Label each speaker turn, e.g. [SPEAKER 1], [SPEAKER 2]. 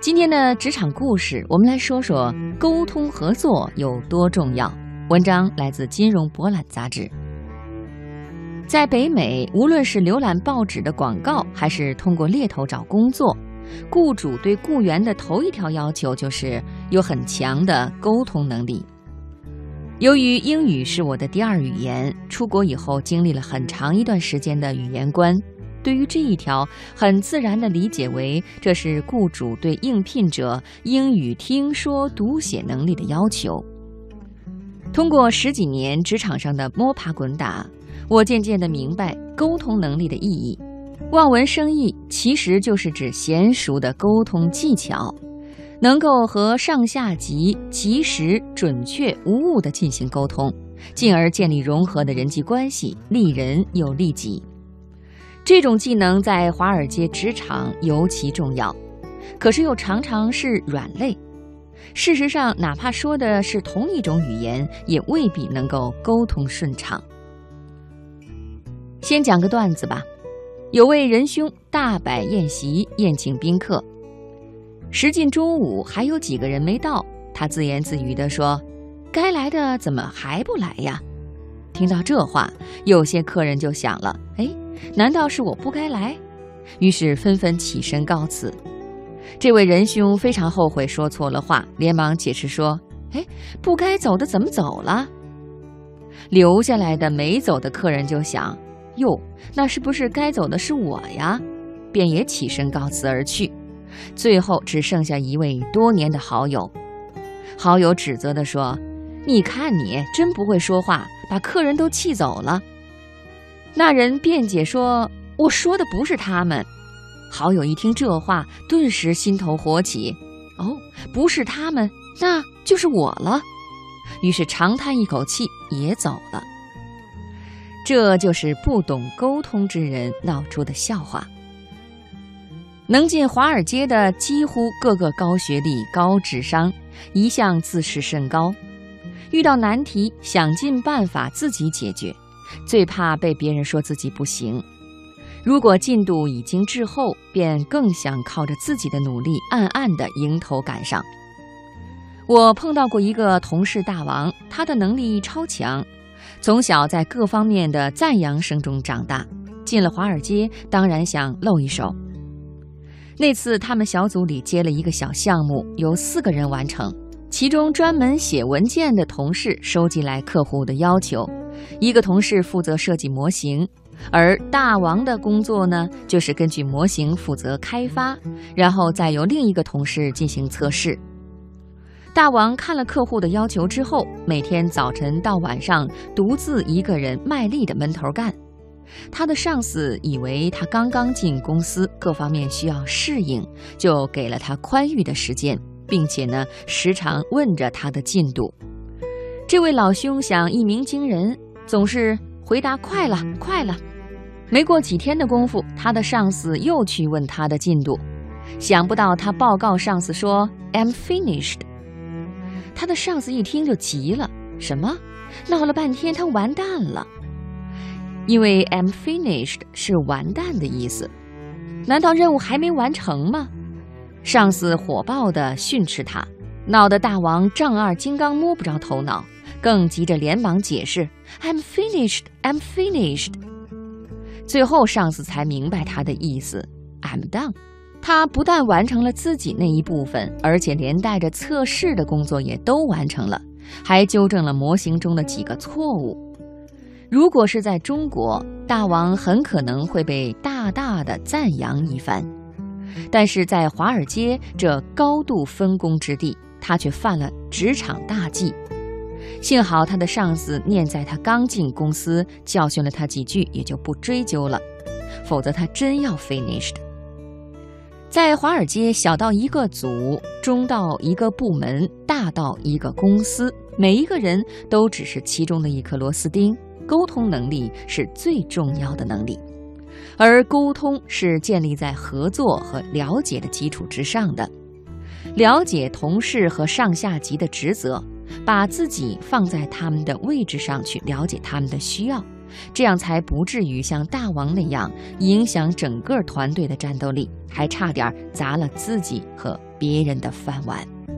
[SPEAKER 1] 今天的职场故事，我们来说说沟通合作有多重要。文章来自《金融博览》杂志。在北美，无论是浏览报纸的广告，还是通过猎头找工作，雇主对雇员的头一条要求就是有很强的沟通能力。由于英语是我的第二语言，出国以后经历了很长一段时间的语言关。对于这一条，很自然地理解为这是雇主对应聘者英语听说读写能力的要求。通过十几年职场上的摸爬滚打，我渐渐地明白沟通能力的意义。望文生义其实就是指娴熟的沟通技巧，能够和上下级及时、准确、无误地进行沟通，进而建立融合的人际关系，利人又利己。这种技能在华尔街职场尤其重要，可是又常常是软肋。事实上，哪怕说的是同一种语言，也未必能够沟通顺畅。先讲个段子吧。有位仁兄大摆宴席宴请宾客，时近中午，还有几个人没到。他自言自语地说：“该来的怎么还不来呀？”听到这话，有些客人就想了：“哎。”难道是我不该来？于是纷纷起身告辞。这位仁兄非常后悔说错了话，连忙解释说：“哎，不该走的怎么走了？”留下来的没走的客人就想：“哟，那是不是该走的是我呀？”便也起身告辞而去。最后只剩下一位多年的好友。好友指责地说：“你看你真不会说话，把客人都气走了。”那人辩解说：“我说的不是他们。”好友一听这话，顿时心头火起。哦，不是他们，那就是我了。于是长叹一口气，也走了。这就是不懂沟通之人闹出的笑话。能进华尔街的几乎个个高学历、高智商，一向自视甚高，遇到难题想尽办法自己解决。最怕被别人说自己不行，如果进度已经滞后，便更想靠着自己的努力暗暗地迎头赶上。我碰到过一个同事大王，他的能力超强，从小在各方面的赞扬声中长大，进了华尔街当然想露一手。那次他们小组里接了一个小项目，由四个人完成，其中专门写文件的同事收集来客户的要求。一个同事负责设计模型，而大王的工作呢，就是根据模型负责开发，然后再由另一个同事进行测试。大王看了客户的要求之后，每天早晨到晚上独自一个人卖力的闷头干。他的上司以为他刚刚进公司，各方面需要适应，就给了他宽裕的时间，并且呢，时常问着他的进度。这位老兄想一鸣惊人。总是回答快了，快了。没过几天的功夫，他的上司又去问他的进度，想不到他报告上司说 "I'm finished"。他的上司一听就急了，什么？闹了半天他完蛋了，因为 "I'm finished" 是完蛋的意思。难道任务还没完成吗？上司火爆地训斥他，闹得大王丈二金刚摸不着头脑。更急着连忙解释：“I'm finished, I'm finished。”最后上司才明白他的意思：“I'm done。”他不但完成了自己那一部分，而且连带着测试的工作也都完成了，还纠正了模型中的几个错误。如果是在中国，大王很可能会被大大的赞扬一番，但是在华尔街这高度分工之地，他却犯了职场大忌。幸好他的上司念在他刚进公司，教训了他几句，也就不追究了。否则他真要 finished。在华尔街，小到一个组，中到一个部门，大到一个公司，每一个人都只是其中的一颗螺丝钉。沟通能力是最重要的能力，而沟通是建立在合作和了解的基础之上的。了解同事和上下级的职责。把自己放在他们的位置上去了解他们的需要，这样才不至于像大王那样影响整个团队的战斗力，还差点砸了自己和别人的饭碗。